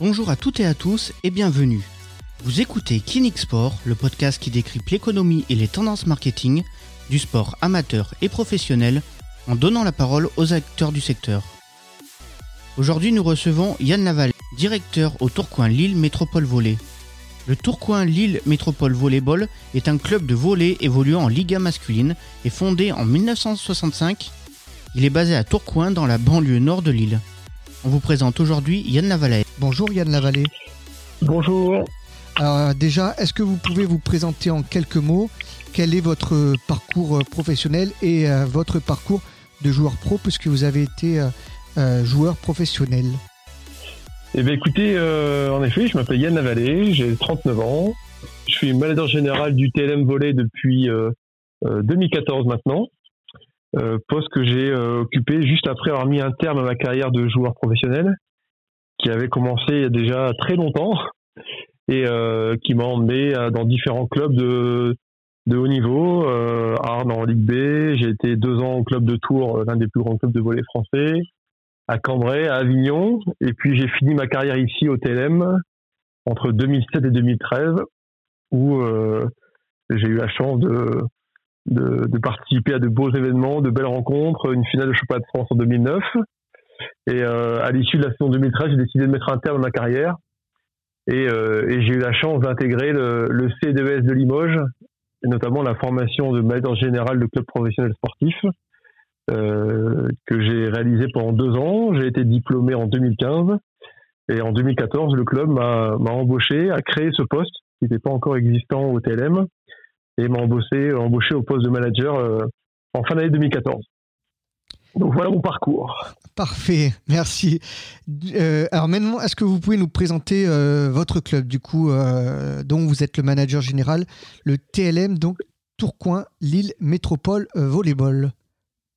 Bonjour à toutes et à tous et bienvenue. Vous écoutez Kinix Sport, le podcast qui décrypte l'économie et les tendances marketing du sport amateur et professionnel en donnant la parole aux acteurs du secteur. Aujourd'hui, nous recevons Yann Laval, directeur au Tourcoing Lille Métropole Volley. Le Tourcoing Lille Métropole Volleyball est un club de volley évoluant en Liga masculine et fondé en 1965. Il est basé à Tourcoing dans la banlieue nord de Lille. On vous présente aujourd'hui Yann Lavallée. Bonjour Yann Lavallée. Bonjour. Alors déjà, est-ce que vous pouvez vous présenter en quelques mots quel est votre parcours professionnel et euh, votre parcours de joueur pro puisque vous avez été euh, euh, joueur professionnel? Eh bien écoutez, en effet, je m'appelle Yann Lavallée, j'ai 39 ans. Je suis manager général du TLM Volley depuis 2014 maintenant. Euh, poste que j'ai euh, occupé juste après avoir mis un terme à ma carrière de joueur professionnel, qui avait commencé il y a déjà très longtemps et euh, qui m'a emmené dans différents clubs de, de haut niveau. Euh, Arles en Ligue B, j'ai été deux ans au club de Tours, l'un des plus grands clubs de volley français, à Cambrai, à Avignon, et puis j'ai fini ma carrière ici au TLM entre 2007 et 2013, où j'ai eu la chance de de, de, participer à de beaux événements, de belles rencontres, une finale de championnat de France en 2009. Et euh, à l'issue de la saison 2013, j'ai décidé de mettre un terme à ma carrière. Et, euh, j'ai eu la chance d'intégrer le, CDES de Limoges, notamment la formation de manager général de club professionnel sportif, euh, que j'ai réalisé pendant deux ans. J'ai été diplômé en 2015. Et en 2014, le club m'a embauché, a créé ce poste qui n'était pas encore existant au TLM et m'a embauché, au poste de manager en fin d'année 2014. Donc voilà mon parcours. Parfait, merci. Euh, alors maintenant, est-ce que vous pouvez nous présenter euh, votre club, du coup, dont vous êtes le manager général, le TLM, donc Tourcoing Lille Métropole Volleyball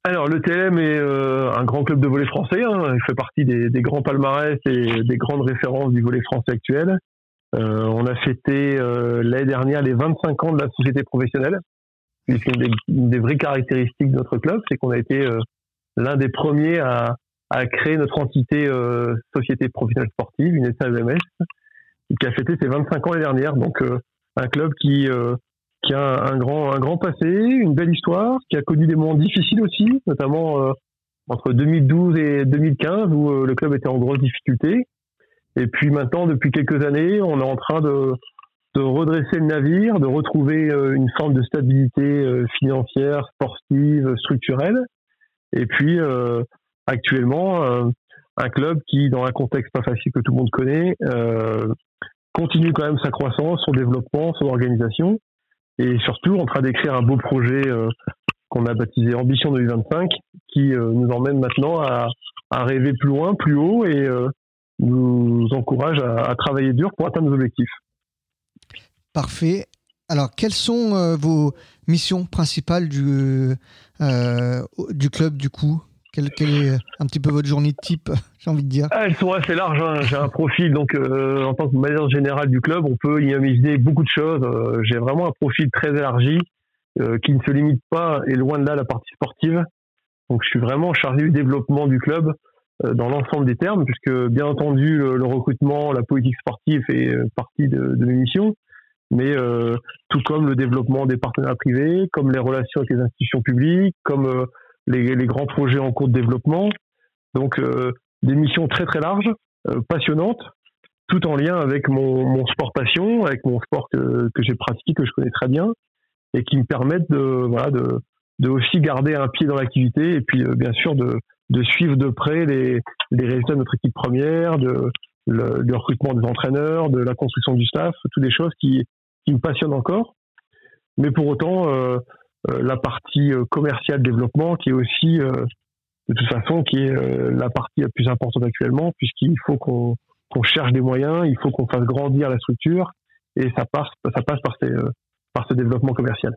alors le TLM est un grand club de volley français, hein. il fait partie des, des, grands palmarès et des grandes références du volley français actuel. Euh, on a fêté euh, l'année dernière les 25 ans de la société professionnelle. C'est une, des, vraies caractéristiques de notre club, c'est qu'on a été euh, l'un des premiers à, à, créer notre entité société professionnelle sportive, une SAEMS, qui a fêté ses 25 ans l'année dernière. Donc un club qui qui a un, grand un grand passé, une belle histoire, qui a connu des moments difficiles aussi, notamment entre 2012 et 2015 où le club était en grosse difficulté et puis maintenant, depuis quelques années, on est en train de, de redresser le navire, de retrouver euh, une forme de stabilité euh, financière, sportive, structurelle. Et puis, euh, actuellement, un club qui, dans un contexte pas facile que tout le monde connaît, continue quand même sa croissance, son développement, son organisation, et surtout en train d'écrire un beau projet qu'on a baptisé Ambition 2025, qui nous emmène maintenant à, rêver plus loin, plus haut, et nous encourage à, travailler dur pour atteindre nos objectifs. Parfait. Alors, quelles sont euh, vos missions principales du, euh, du club, du coup? Quelle, est un petit peu votre journée type, j'ai envie de dire? Ah, Elles sont assez larges. Hein. J'ai un profil, donc euh, en tant que manager général du club, on peut y imaginer beaucoup de choses. J'ai vraiment un profil très élargi qui ne se limite pas, et loin de là, la partie sportive. Donc, je suis vraiment chargé du développement du club, dans l'ensemble des termes, puisque bien entendu le, recrutement, la politique sportive fait partie de, de mes missions, mais euh, tout comme le développement des partenaires privés, comme les relations avec les institutions publiques, comme les, les, grands projets en cours de développement. Donc des missions très très larges, passionnantes, tout en lien avec mon, mon sport passion, avec mon sport que, que j'ai pratiqué, que je connais très bien, et qui me permettent de, voilà, de, de aussi garder un pied dans l'activité et puis bien sûr de, de suivre de près les, les résultats de notre équipe première, de, le, du recrutement des entraîneurs, de la construction du staff, toutes des choses qui, qui me passionnent encore. Mais pour autant, euh, euh, la partie euh, commerciale développement, qui est aussi, de toute façon, qui est la partie la plus importante actuellement, puisqu'il faut qu'on cherche des moyens, il faut qu'on fasse grandir la structure, et ça passe, ça passe par, ces, par ce développement commercial.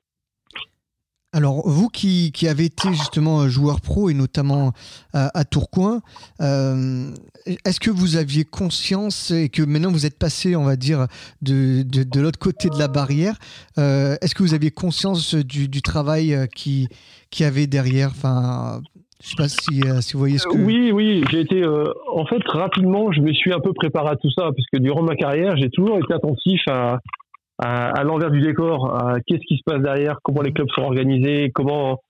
Alors, vous qui, avez été justement joueur pro et notamment à, Tourcoing, euh, est-ce que vous aviez conscience et que maintenant vous êtes passé, on va dire, de, de, l'autre côté de la barrière, euh, est-ce que vous aviez conscience du, travail qui, qui avait derrière? Enfin, Je sais pas si, si vous voyez ce que. Oui, oui, j'ai été. en fait, rapidement, je me suis un peu préparé à tout ça, parce que durant ma carrière, j'ai toujours été attentif à, à, l'envers du décor, qu'est-ce qui se passe derrière, comment les clubs sont organisés, comment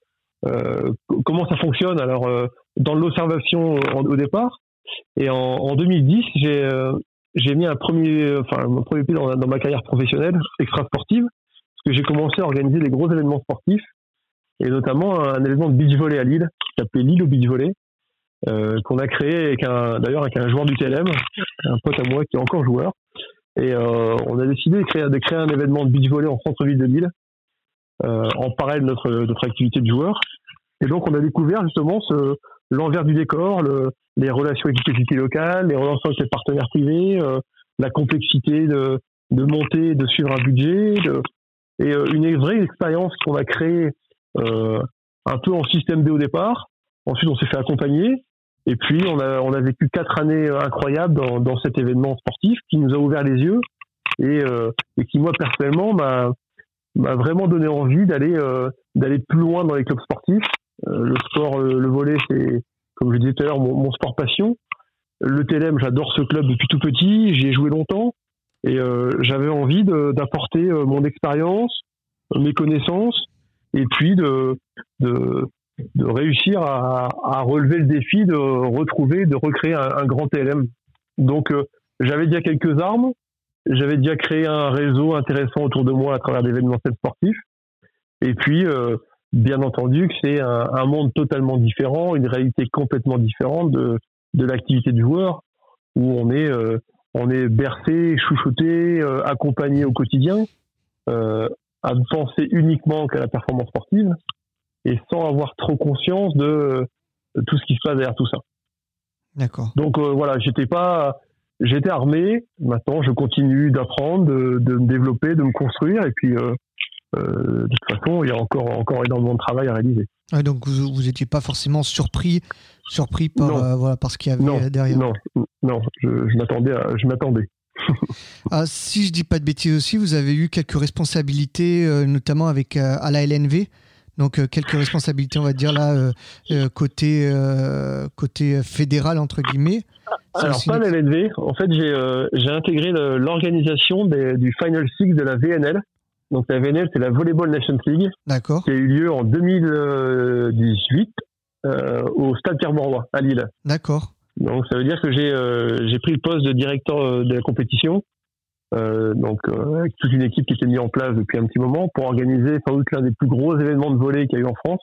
euh, comment ça fonctionne. Alors euh, dans l'observation au départ, et en, en 2010, j'ai euh, j'ai mis un premier, enfin mon premier pied dans, ma carrière professionnelle extra sportive, parce que j'ai commencé à organiser des gros événements sportifs, et notamment un, événement de beach volley à Lille, qui s'appelait Lille au beach volley, euh, qu'on a créé avec un, d'ailleurs avec un joueur du TLM, un pote à moi qui est encore joueur, et euh, on a décidé de créer, de créer un événement de beach volley en centre-ville de Lille, euh, en parallèle de notre, notre activité de joueur. Et donc, on a découvert justement ce, l'envers du décor, le, les relations avec les sociétés locales, les relations avec les partenaires privés, euh, la complexité de, de monter, de suivre un budget, de, et euh, une vraie expérience qu'on a créée euh, un peu en système D au départ. Ensuite, on s'est fait accompagner. Et puis, on a, on a vécu quatre années incroyables dans, dans cet événement sportif qui nous a ouvert les yeux et, euh, et qui, moi, personnellement, m'a, m'a vraiment donné envie d'aller, euh, d'aller plus loin dans les clubs sportifs. Euh, le sport, le volet, c'est, comme je disais tout à l'heure, mon, mon, sport passion. Le TLM, j'adore ce club depuis tout petit, j'y ai joué longtemps et j'avais envie d'apporter mon expérience, mes connaissances et puis de, de, de réussir à, relever le défi de retrouver, de recréer un, grand TLM. Donc euh, j'avais déjà quelques armes, j'avais déjà créé un réseau intéressant autour de moi à travers d'événementiels sportifs. Et puis, euh, bien entendu, que c'est un, monde totalement différent, une réalité complètement différente de, l'activité du joueur, où on est, euh, on est bercé, chouchouté, accompagné au quotidien, à penser uniquement qu'à la performance sportive et sans avoir trop conscience de, tout ce qui se passe derrière tout ça. D'accord. Donc euh, voilà, j'étais pas, j'étais armé. Maintenant, je continue d'apprendre, de, de, me développer, de me construire, et puis euh, euh, de toute façon, il y a encore encore énormément de travail à réaliser. Ouais, donc vous vous étiez pas forcément surpris surpris par voilà par ce qu'il y avait non, derrière. Non, non, je, je m'attendais, je m'attendais. ah, si je dis pas de bêtises aussi, vous avez eu quelques responsabilités, notamment avec à la LNV. Donc euh, quelques responsabilités, on va dire là, euh, euh, côté, côté fédéral, entre guillemets. Alors pas la LNV, en fait j'ai intégré l'organisation du Final Six de la VNL. Donc la VNL c'est la Volleyball Nations League. D'accord. Qui a eu lieu en 2018 au Stade Pierre-Mauroy à Lille. D'accord. Donc ça veut dire que j'ai pris le poste de directeur de la compétition euh, donc euh, avec toute une équipe qui s'est mise en place depuis un petit moment pour organiser sans doute l'un des plus gros événements de volley qu'il y a eu en France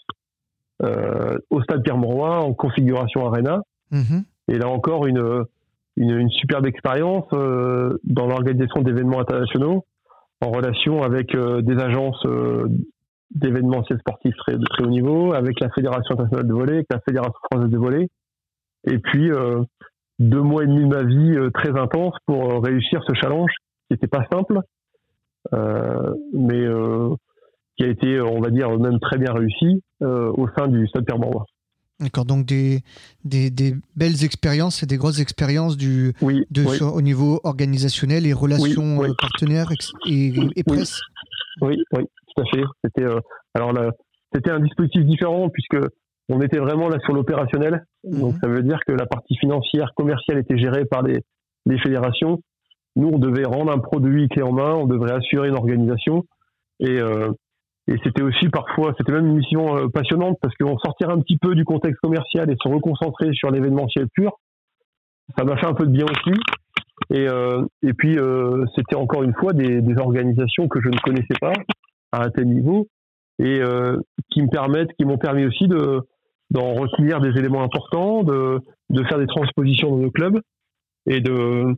euh, au stade Pierre-Mauroy en configuration arena. Mmh. Et là encore une, une, une superbe expérience dans l'organisation d'événements internationaux en relation avec des agences d'événementiels sportifs très, de très haut niveau, avec la Fédération internationale de volley, avec la Fédération française de volley. Et puis deux mois et demi de ma vie très intense pour réussir ce challenge qui n'était pas simple, euh, mais euh, qui a été, on va dire, même très bien réussi euh, au sein du Stade Pierre-Mauroy. D'accord, donc des, des, des, belles expériences et des grosses expériences du, oui, de, oui. Sur, au niveau organisationnel et relations oui, partenaires et, et presse. Oui, oui, tout à fait. C'était euh, alors c'était un dispositif différent puisque on était vraiment là sur l'opérationnel. Mmh. Donc ça veut dire que la partie financière, commerciale était gérée par les, les fédérations nous, on devait rendre un produit clé en main, on devrait assurer une organisation. Et, euh, et c'était aussi parfois, c'était même une mission euh, passionnante parce qu'on sortirait un petit peu du contexte commercial et se reconcentrer sur l'événementiel pur. Ça m'a fait un peu de bien aussi. Et, euh, et puis, euh, c'était encore une fois des, des, organisations que je ne connaissais pas à un tel niveau et euh, qui me permettent, qui m'ont permis aussi de d'en retenir des éléments importants, de, de faire des transpositions dans nos clubs et de,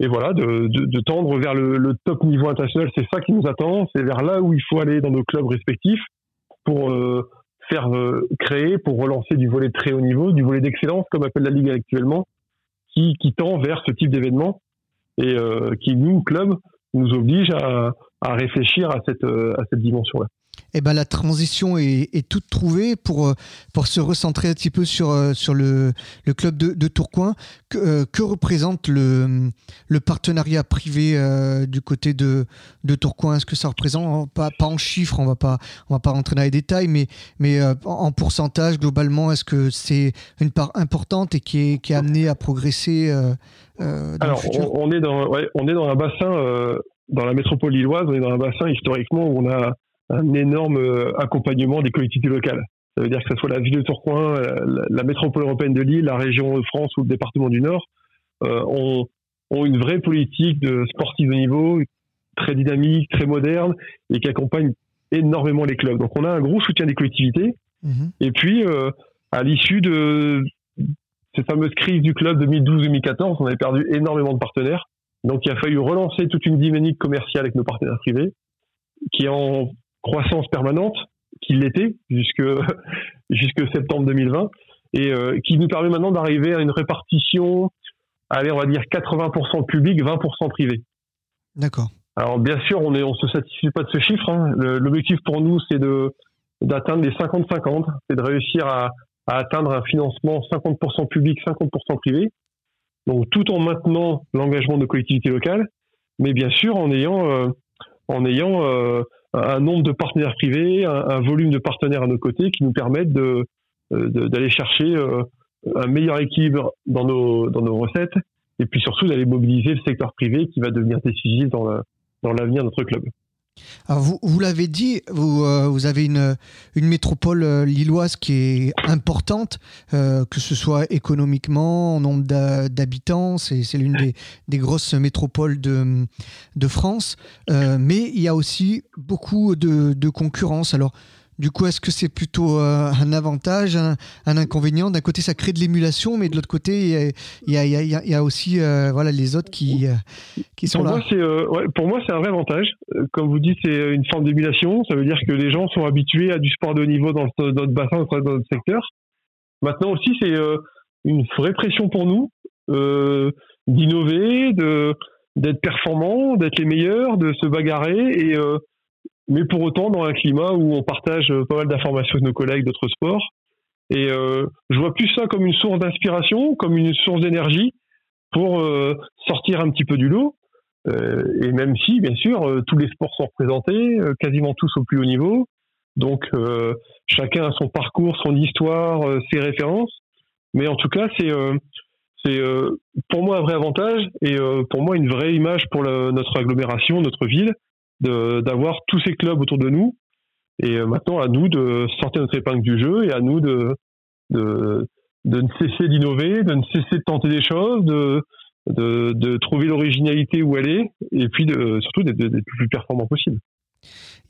et voilà, de, de, de tendre vers le, le, top niveau international. C'est ça qui nous attend, c'est vers là où il faut aller dans nos clubs respectifs pour euh, faire euh, créer, pour relancer du volet de très haut niveau, du volet d'excellence, comme appelle la Ligue actuellement, qui, qui tend vers ce type d'événement et euh, qui, nous, club, nous oblige à, à réfléchir à cette, à cette dimension-là. Eh ben, la transition est, toute trouvée pour, euh, pour se recentrer un petit peu sur, euh, sur le, le club de, Tourcoing. Que, euh, que, représente le, le partenariat privé du côté de, de Tourcoing? Est-ce que ça représente, pas, pas en chiffres, on on va pas rentrer dans les détails, mais, mais en pourcentage, globalement, est-ce que c'est une part importante et qui est, qui est amenée à progresser dans Alors, le on, est dans, on est dans un bassin, dans la métropole lilloise, on est dans un bassin historiquement où on a un énorme euh, accompagnement des collectivités locales. Ça veut dire que ce soit la ville de Tourcoing, la, métropole européenne de Lille, la région de France ou le département du Nord, euh, ont, ont, une vraie politique de sportif de niveau, très dynamique, très moderne, et qui accompagne énormément les clubs. Donc on a un gros soutien des collectivités. Mhm. Et puis, euh, à l'issue de cette fameuse crise du club 2012-2014, on avait perdu énormément de partenaires. Donc il a fallu relancer toute une dynamique commerciale avec nos partenaires privés, qui en croissance permanente, qui l'était jusque, jusque septembre 2020, et euh, qui nous permet maintenant d'arriver à une répartition, allez, on va dire 80% public, 20% privé. D'accord. Alors bien sûr, on ne on se satisfait pas de ce chiffre. Hein. L'objectif pour nous, c'est de d'atteindre les 50-50, c'est de réussir à, à, atteindre un financement 50% public, 50% privé. Donc tout en maintenant l'engagement de collectivités locales, mais bien sûr en ayant euh, en ayant euh, un nombre de partenaires privés, un, volume de partenaires à nos côtés qui nous permettent euh, d'aller chercher euh, un meilleur équilibre dans nos, recettes et puis surtout d'aller mobiliser le secteur privé qui va devenir décisif dans l'avenir de notre club. Vous, l'avez dit, vous, euh, vous, avez une, une métropole euh, lilloise qui est importante, euh, que ce soit économiquement, en nombre d'habitants, c'est, l'une des, des, grosses métropoles de, de France, mais il y a aussi beaucoup de, de concurrence. Alors du coup, est-ce que c'est plutôt euh, un avantage, un, inconvénient? D'un côté, ça crée de l'émulation, mais de l'autre côté, il y, a, aussi euh, voilà, les autres qui, euh, qui sont pour là. Moi, pour moi, c'est un vrai avantage. Comme vous dites, c'est une forme d'émulation. Ça veut dire que les gens sont habitués à du sport de haut niveau dans, notre bassin, dans notre secteur. Maintenant aussi, c'est une vraie pression pour nous d'innover, d'être performants, d'être les meilleurs, de se bagarrer et mais pour autant dans un climat où on partage pas mal d'informations avec nos collègues d'autres sports. Et euh, je vois plus ça comme une source d'inspiration, comme une source d'énergie pour euh, sortir un petit peu du lot. Euh, et même si, bien sûr, euh, tous les sports sont représentés, euh, quasiment tous au plus haut niveau. Donc, chacun a son parcours, son histoire, ses références. Mais en tout cas, c'est c'est pour moi un vrai avantage et pour moi une vraie image pour notre agglomération, notre ville, d'avoir tous ces clubs autour de nous. Et euh, maintenant, à nous de sortir notre épingle du jeu et à nous de, de, de ne cesser d'innover, de ne cesser de tenter des choses, de, de, de trouver l'originalité où elle est, et puis de, surtout d'être le plus performant possible.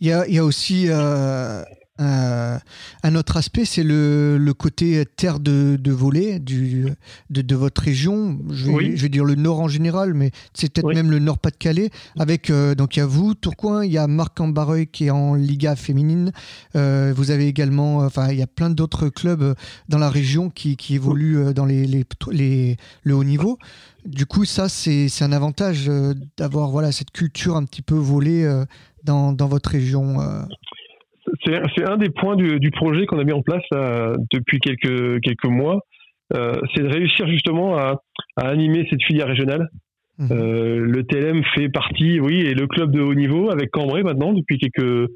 Il y a, il y a aussi euh, euh, un autre aspect, c'est le, le, côté terre de, de volet du, de, de, votre région. Je vais, je vais, dire le nord en général, mais c'est peut-être même le nord-Pas-de-Calais. Avec euh, donc il y a vous, Tourcoing, il y a Marc Ambareuil qui est en Liga féminine. Euh, vous avez également, enfin il y a plein d'autres clubs dans la région qui, qui évoluent dans les, les, les, le haut niveau. Du coup, ça c'est un avantage d'avoir voilà cette culture un petit peu volée dans, dans votre région c'est un des points du, projet qu'on a mis en place depuis quelques, quelques mois. Euh, c'est de réussir justement à, animer cette filière régionale. Mmh. Euh, le TLM fait partie, oui, et le club de haut niveau avec Cambrai maintenant depuis quelques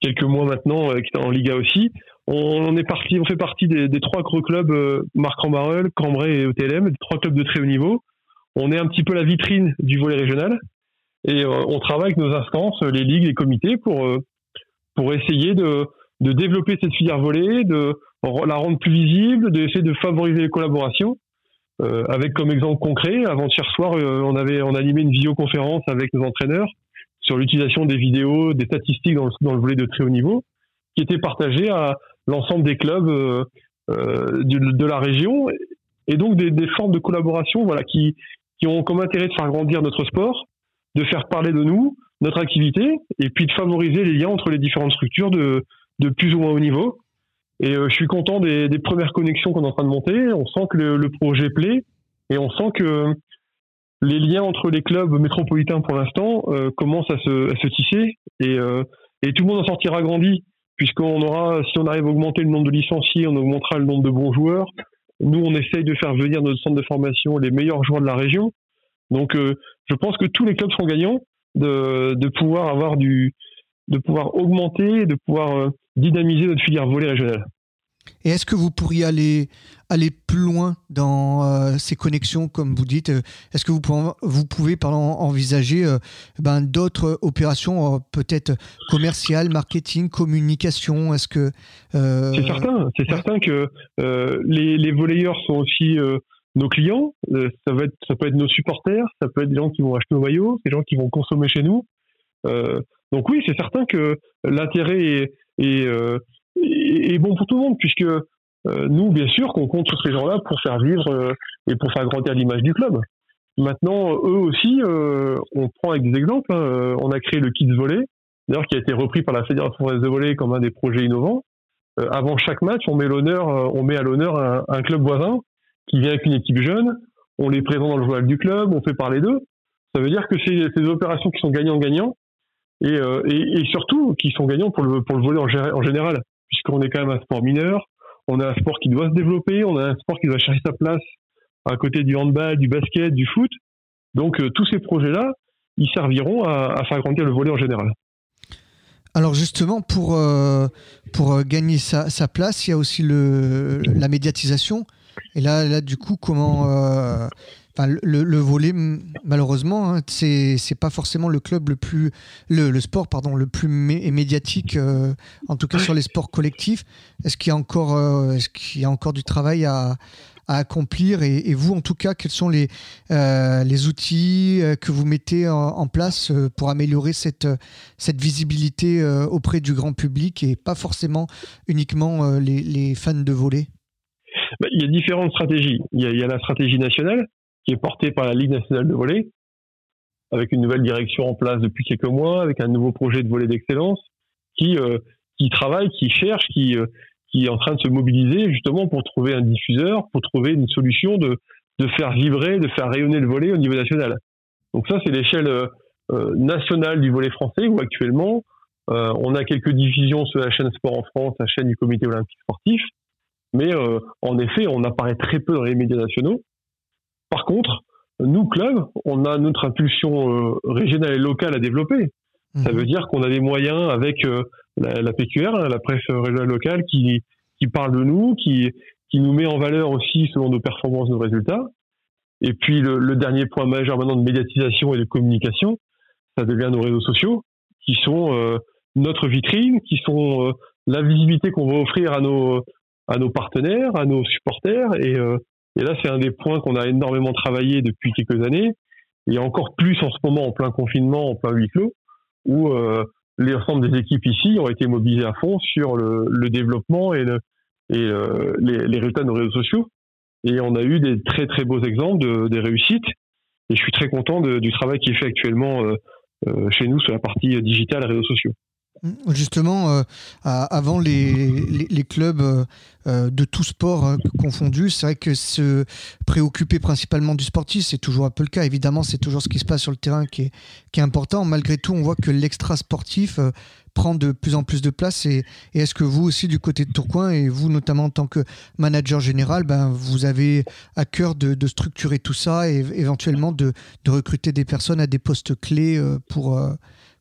quelques mois maintenant, euh, qui est en Liga aussi. On, est parti, on fait partie des, trois gros clubs Marc Rambarel, Cambrai et TLM, trois clubs de très haut niveau. On est un petit peu la vitrine du volet régional et on travaille avec nos instances, les ligues, les comités pour pour essayer de, de développer cette filière volée, de la rendre plus visible, d'essayer de favoriser les collaborations. Euh, avec comme exemple concret, avant-hier soir, euh, on avait on animé une vidéoconférence avec nos entraîneurs sur l'utilisation des vidéos, des statistiques dans le, dans le, volet de très haut niveau, qui était partagée à l'ensemble des clubs euh de, de, la région, et donc des, des, formes de collaboration, voilà, qui qui ont comme intérêt de faire grandir notre sport, de faire parler de nous, notre activité et puis de favoriser les liens entre les différentes structures de, de plus ou moins haut niveau. Et euh, je suis content des, premières connexions qu'on est en train de monter. On sent que le, projet plaît et on sent que les liens entre les clubs métropolitains pour l'instant euh, commencent à se, tisser et, euh, et tout le monde en sortira grandi, puisqu'on aura, si on arrive à augmenter le nombre de licenciés, on augmentera le nombre de bons joueurs. Nous, on essaye de faire venir notre centre de formation les meilleurs joueurs de la région. Donc, je pense que tous les clubs seront gagnants de, de pouvoir avoir du, de pouvoir augmenter, de pouvoir euh, dynamiser notre filière volée régionale. Et est-ce que vous pourriez aller, aller plus loin dans euh, ces connexions, comme vous dites Est-ce que vous pouvez, vous pouvez envisager euh, ben, d'autres opérations, peut-être commerciales, marketing, communication? Est-ce que C'est certain, c'est certain que les, les volleyeurs sont aussi nos clients. être, ça peut être nos supporters, ça peut être des gens qui vont acheter nos maillots, des gens qui vont consommer chez nous. donc oui, c'est certain que l'intérêt est, et, bon pour tout le monde, puisque euh, nous, bien sûr, qu'on compte sur ces gens-là pour faire vivre euh, et pour faire grandir l'image du club. Maintenant, eux aussi, euh, on prend avec des exemples. Hein, on a créé le Kids Volley, d'ailleurs qui a été repris par la Fédération française de volley comme un des projets innovants. avant chaque match, on met à l'honneur un, club voisin qui vient avec une équipe jeune. On les présente dans le journal du club, on fait parler d'eux. Ça veut dire que c'est des opérations qui sont gagnant-gagnant et, et, et, surtout qui sont gagnants pour le, pour le volet en général puisqu'on est quand même un sport mineur. On a un sport qui doit se développer, on a un sport qui doit chercher sa place à côté du handball, du basket, du foot. Donc euh, tous ces projets-là, ils serviront à, faire grandir le volet en général. Alors justement, pour, euh, pour euh, gagner sa, sa, place, il y a aussi le, la médiatisation. Et là, là du coup, comment, le, volet, malheureusement, hein, c'est pas forcément le club le plus, le, sport pardon, le plus médiatique, euh, en tout cas sur les sports collectifs. Est-ce qu'il y a encore, euh, est-ce qu'il y a encore du travail à, accomplir et, vous, en tout cas, quels sont les euh, les outils que vous mettez en, place pour améliorer cette cette visibilité auprès du grand public et pas forcément uniquement les, les fans de volet bah, il y a différentes stratégies. Il y a, il y a la stratégie nationale qui est porté par la Ligue nationale de volley, avec une nouvelle direction en place depuis quelques mois, avec un nouveau projet de volley d'excellence, qui, euh, qui travaille, qui cherche, qui, euh, qui est en train de se mobiliser justement pour trouver un diffuseur, pour trouver une solution de, de faire vibrer, de faire rayonner le volley au niveau national. Donc ça, c'est l'échelle euh, nationale du volley français, où actuellement, on a quelques diffusions sur la chaîne Sport en France, la chaîne du comité olympique sportif, mais en effet, on apparaît très peu dans les médias nationaux. Par contre, nous, clubs, on a notre impulsion euh, régionale et locale à développer. Ça mhm. veut dire qu'on a des moyens avec euh, la, PQR, hein, la presse régionale locale, qui, qui parle de nous, qui, qui nous met en valeur aussi selon nos performances, nos résultats. Et puis le, dernier point majeur maintenant de médiatisation et de communication, ça devient nos réseaux sociaux, qui sont euh, notre vitrine, qui sont la visibilité qu'on va offrir à nos à nos partenaires, à nos supporters et, et là, c'est un des points qu'on a énormément travaillé depuis quelques années, et encore plus en ce moment en plein confinement, en plein huis clos, où euh, l'ensemble des équipes ici ont été mobilisées à fond sur le, développement et, le, et euh, les, résultats de nos réseaux sociaux. Et on a eu des très très beaux exemples de, des réussites. Et je suis très content du travail qui est fait actuellement euh, euh, chez nous sur la partie digitale et réseaux sociaux. Justement, euh, avant les, clubs euh, euh, de tout sport confondus, c'est vrai que se préoccuper principalement du sportif, c'est toujours un peu le cas. Évidemment, c'est toujours ce qui se passe sur le terrain qui est, important. Malgré tout, on voit que l'extra sportif prend de plus en plus de place. Et, est-ce que vous aussi, du côté de Tourcoing, et vous notamment en tant que manager général, ben, vous avez à cœur de, structurer tout ça et éventuellement de, recruter des personnes à des postes clés pour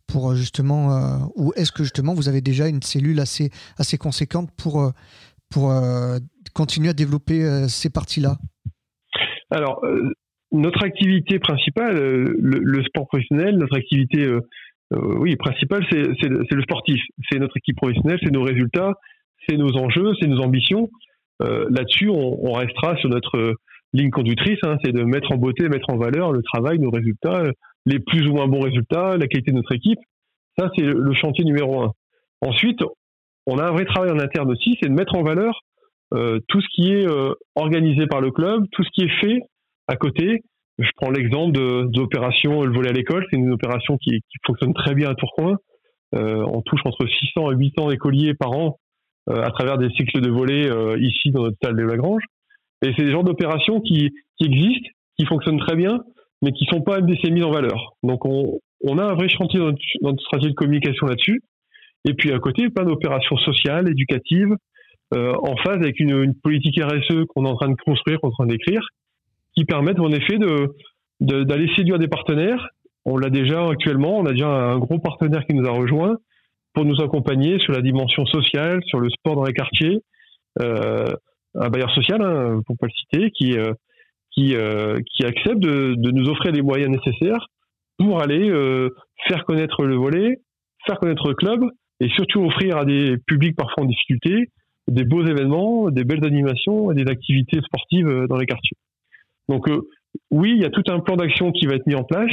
pour euh, justement, euh, ou est-ce que justement vous avez déjà une cellule assez, assez conséquente pour, euh, pour continuer à développer ces parties-là? Alors, notre activité principale, le, sport professionnel, notre activité oui, principale, c'est le, sportif. C'est notre équipe professionnelle, c'est nos résultats, c'est nos enjeux, c'est nos ambitions. Là-dessus, on, restera sur notre ligne conductrice, hein, c'est de mettre en beauté, mettre en valeur le travail, nos résultats, les plus ou moins bons résultats, la qualité de notre équipe. Ça, c'est le chantier numéro un. Ensuite, on a un vrai travail en interne aussi, c'est de mettre en valeur euh, tout ce qui est euh, organisé par le club, tout ce qui est fait à côté. Je prends l'exemple de, l'opération Le volet à l'école. C'est une opération qui, fonctionne très bien à Tourcoing. Euh, on touche entre 600 et 800 écoliers par an à travers des cycles de volet euh, ici dans notre salle de Lagrange. Et c'est des genres d'opérations qui, qui existent, qui fonctionnent très bien, mais qui sont pas MDC mis en valeur. Donc on, on a un vrai chantier dans notre, stratégie de communication là-dessus. Et puis à côté, plein d'opérations sociales, éducatives, euh, en phase avec une, politique RSE qu'on est en train de construire, qu'on est en train d'écrire, qui permettent en effet d'aller séduire des partenaires. On l'a déjà actuellement, on a déjà un gros partenaire qui nous a rejoint pour nous accompagner sur la dimension sociale, sur le sport dans les quartiers. Euh, un bailleur social, hein, pour pas le citer, qui euh, qui, euh, qui accepte de, nous offrir les moyens nécessaires pour aller euh, faire connaître le volet, faire connaître le club et surtout offrir à des publics parfois en difficulté des beaux événements, des belles animations et des activités sportives euh, dans les quartiers. Donc euh, oui, il y a tout un plan d'action qui va être mis en place.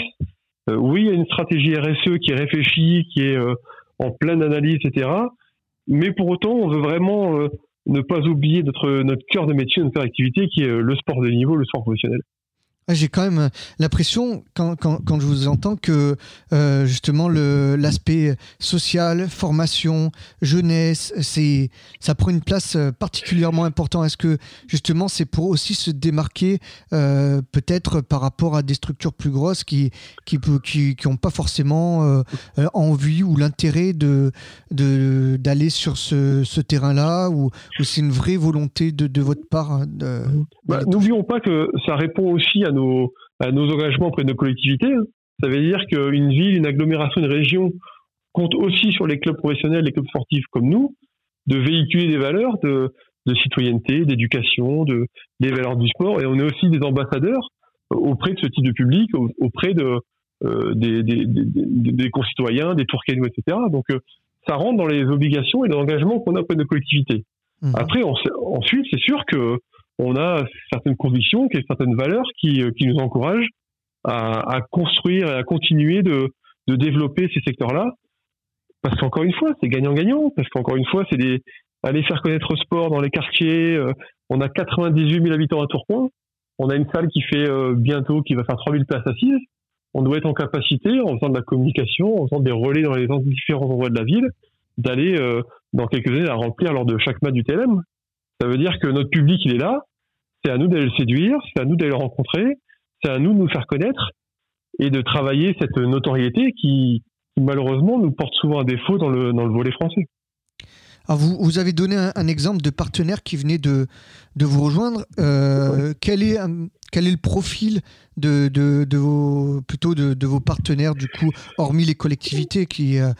Oui, il y a une stratégie RSE qui est réfléchie, qui est en pleine analyse, etc. Mais pour autant, on veut vraiment ne pas oublier notre, notre cœur de métier, notre activité, qui est le sport de niveau, le sport professionnel. J'ai quand même l'impression, quand, quand, quand, je vous entends, que euh, justement l'aspect social, formation, jeunesse, c'est ça prend une place euh, particulièrement importante. Est-ce que justement c'est pour aussi se démarquer euh, peut-être par rapport à des structures plus grosses qui qui qui, qui ont pas forcément euh, envie ou l'intérêt de d'aller sur ce, ce terrain-là ou, ou c'est une vraie volonté de, de votre part de, bah, N'oublions pas que ça répond aussi à nos, à nos engagements auprès de nos collectivités. Hein. Ça veut dire qu'une ville, une agglomération, une région compte aussi sur les clubs professionnels, les clubs sportifs comme nous, de véhiculer des valeurs de, de citoyenneté, d'éducation, de, des valeurs du sport. Et on est aussi des ambassadeurs auprès de ce type de public, auprès de, euh, des, des, des, des, concitoyens, des Tourquenois, etc. Donc euh, ça rentre dans les obligations et les engagements qu'on a auprès de nos collectivités. Mmh. Après, on, ensuite, c'est sûr que on a certaines convictions, certaines valeurs qui, euh, nous encouragent à, construire et à continuer de, développer ces secteurs-là. Parce qu'encore une fois, c'est gagnant-gagnant. Parce qu'encore une fois, c'est aller faire connaître le sport dans les quartiers. Euh, on a 98 000 habitants à Tourcoing. On a une salle qui fait euh, bientôt, qui va faire 3000 places assises. On doit être en capacité, en faisant de la communication, en faisant des relais dans les différents endroits de la ville, d'aller dans quelques années à remplir lors de chaque match du TLM. Ça veut dire que notre public, il est là. C'est à nous d'aller le séduire, c'est à nous d'aller le rencontrer, c'est à nous de nous faire connaître et de travailler cette notoriété qui, malheureusement nous porte souvent un défaut dans le, dans le volet français. Alors vous, vous, avez donné un, exemple de partenaire qui venait de, de vous rejoindre. Euh, quel, est, quel est le profil de, de, de vos, plutôt de, de, vos partenaires, du coup, hormis les collectivités qui, euh,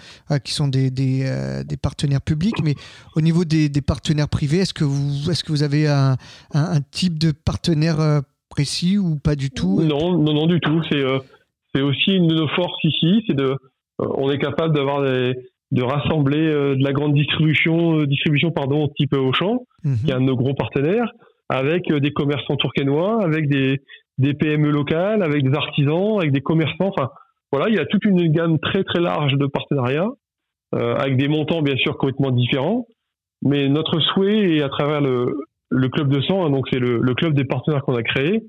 qui sont des, des, euh, des, partenaires publics, mais au niveau des, des partenaires privés, est-ce que, vous, est -ce que vous avez un, un, un, type de partenaire euh, précis ou pas du tout? Non, non, non, du tout. C'est c'est aussi une de nos forces ici. C'est de, on est capable d'avoir des de rassembler euh, de la grande distribution, euh, distribution pardon, type Auchan, mmh. qui est un de nos gros partenaires, avec euh, des commerçants tourquenois, avec des, des PME locales, avec des artisans, avec des commerçants. Enfin, voilà, il y a toute une gamme très très large de partenariats, euh, avec des montants bien sûr complètement différents. Mais notre souhait, et à travers le, le club de sang, hein, donc c'est le, le, club des partenaires qu'on a créé,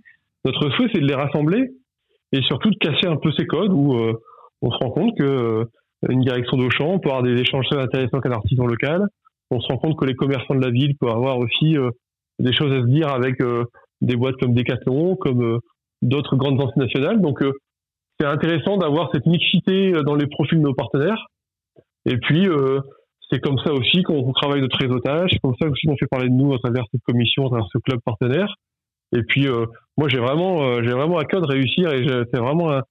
notre souhait c'est de les rassembler et surtout de casser un peu ces codes où euh, on se rend compte que une direction d'Auchan, peut avoir des échanges intéressants avec un artisan local. On se rend compte que les commerçants de la ville peuvent avoir aussi euh, des choses à se dire avec euh, des boîtes comme Decathlon, comme euh, d'autres grandes enseignes nationales. Donc c'est intéressant d'avoir cette mixité dans les profils de nos partenaires. Et puis c'est comme ça aussi qu'on travaille notre réseautage, c'est comme ça aussi qu'on fait parler de nous à travers cette commission, à travers ce club partenaire. Et puis moi j'ai vraiment j'ai vraiment à cœur de réussir et c'est vraiment un,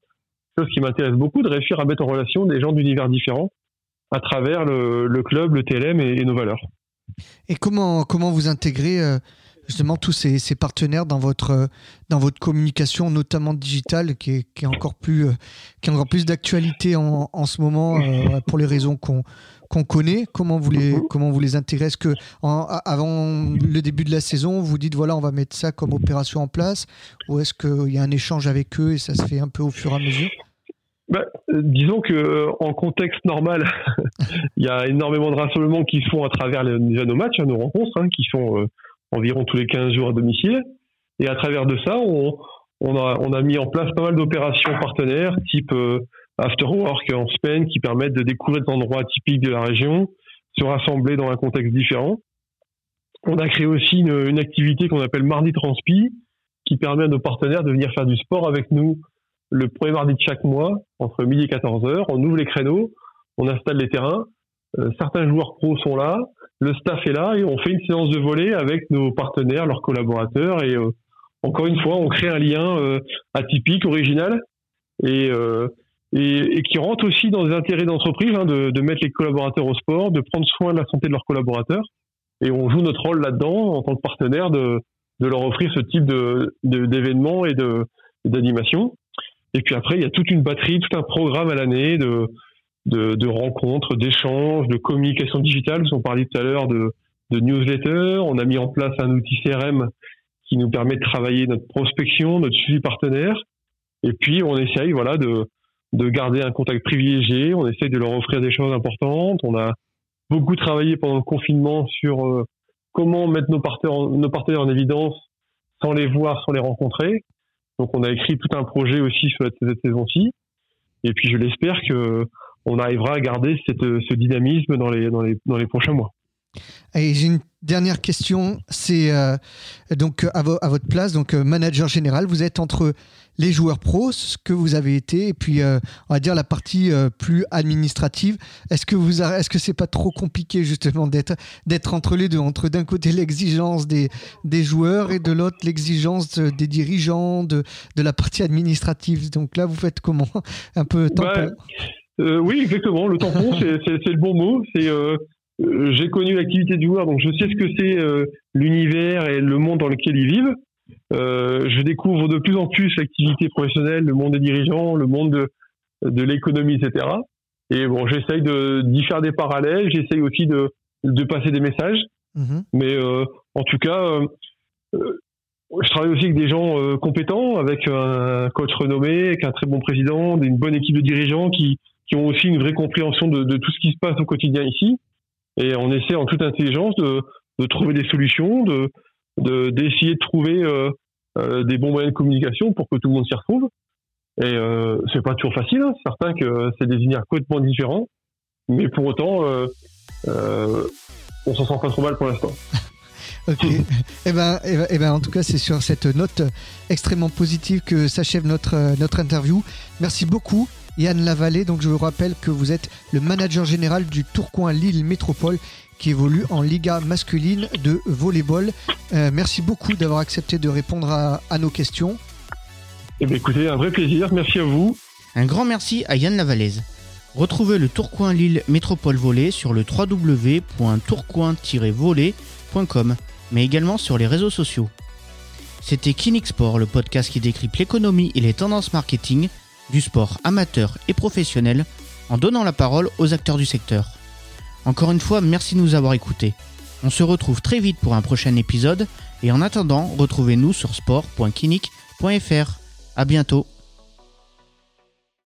chose qui m'intéresse beaucoup, de réussir à mettre en relation des gens d'univers différents à travers le, club, le TLM et, nos valeurs. Et comment, comment vous intégrez euh, justement tous ces, partenaires dans votre, dans votre communication, notamment digitale, qui est, encore plus, euh, plus d'actualité en, en, ce moment euh, pour les raisons qu'on qu'on connaît Comment vous les, mhm. comment vous les intégrez Est-ce que en, avant le début de la saison, vous dites voilà, on va mettre ça comme opération en place Ou est-ce qu'il y a un échange avec eux et ça se fait un peu au fur et à mesure? Bah, disons que euh, en contexte normal, il y a énormément de rassemblements qui se font à travers les, nos matchs, hein, nos rencontres, hein, qui sont euh, environ tous les 15 jours à domicile. Et à travers de ça, on, on, a, on a mis en place pas mal d'opérations partenaires, type euh, afterwork en semaine qui permettent de découvrir des endroits typiques de la région, se rassembler dans un contexte différent. On a créé aussi une, activité qu'on appelle Mardi Transpi, qui permet à nos partenaires de venir faire du sport avec nous le premier mardi de chaque mois, entre midi et 14 heures. On ouvre les créneaux, on installe les terrains, certains joueurs pros sont là, le staff est là et on fait une séance de volley avec nos partenaires, leurs collaborateurs et encore une fois, on crée un lien atypique, original et, et, qui rentre aussi dans les intérêts d'entreprise hein, de, de, mettre les collaborateurs au sport, de prendre soin de la santé de leurs collaborateurs. Et on joue notre rôle là-dedans en tant que partenaire de, de leur offrir ce type de d'événements et de d'animation. Et puis après, il y a toute une batterie, tout un programme à l'année de, de, de, rencontres, d'échanges, de communication digitale. On parlait tout à l'heure de, de newsletter. On a mis en place un outil CRM qui nous permet de travailler notre prospection, notre suivi partenaire. Et puis, on essaye, voilà, de, de garder un contact privilégié. On essaye de leur offrir des choses importantes. On a beaucoup travaillé pendant le confinement sur euh, comment mettre nos partenaires, en évidence sans les voir, sans les rencontrer. Donc on a écrit tout un projet aussi sur cette saison-ci. Et puis je l'espère que on arrivera à garder ce dynamisme dans les prochains mois. Et j'ai une dernière question, c'est euh, donc à, votre place, donc euh, manager général, vous êtes entre les joueurs pros, ce que vous avez été, et puis euh, on va dire la partie plus administrative. Est-ce que vous, est-ce que c'est pas trop compliqué justement d'être d'être entre les deux, entre d'un côté l'exigence des, des joueurs et de l'autre l'exigence des dirigeants, de, de la partie administrative? Donc là, vous faites comment? Un peu tampon. Bah, oui, exactement. Le tampon, c'est le bon mot. C'est j'ai connu l'activité du joueur, donc je sais ce que c'est euh, l'univers et le monde dans lequel ils vivent. Euh, je découvre de plus en plus l'activité professionnelle, le monde des dirigeants, le monde de, de l'économie, etc. Et bon, j'essaye d'y faire des parallèles, j'essaye aussi de, de passer des messages. Mm-hmm. Mais en tout cas, je travaille aussi avec des gens compétents, avec un coach renommé, avec un très bon président, une bonne équipe de dirigeants qui, qui ont aussi une vraie compréhension de, de tout ce qui se passe au quotidien ici et on essaie en toute intelligence de, trouver des solutions, de d'essayer de, trouver euh, euh, des bons moyens de communication pour que tout le monde s'y retrouve. Et euh, c'est pas toujours facile, hein. certain que c'est des univers complètement différents, mais pour autant, euh, on s'en sent pas trop mal pour l'instant. ok. eh, ben, eh, ben, eh ben, en tout cas, c'est sur cette note extrêmement positive que s'achève notre, notre interview. Merci beaucoup Yann Lavallée. Donc je vous rappelle que vous êtes le manager général du Tourcoing Lille Métropole qui évolue en Liga masculine de volleyball. Euh, merci beaucoup d'avoir accepté de répondre à, nos questions. Eh bien, écoutez, un vrai plaisir. Merci à vous. Un grand merci à Yann Lavalaise. Retrouvez le Tourcoing Lille Métropole Volley sur le www.tourcoing-volley.com, mais également sur les réseaux sociaux. C'était Kinixport, le podcast qui décrypte l'économie et les tendances marketing du sport amateur et professionnel en donnant la parole aux acteurs du secteur. Encore une fois, merci de nous avoir écoutés. On se retrouve très vite pour un prochain épisode et en attendant, retrouvez-nous sur sport.kinic.fr. À bientôt.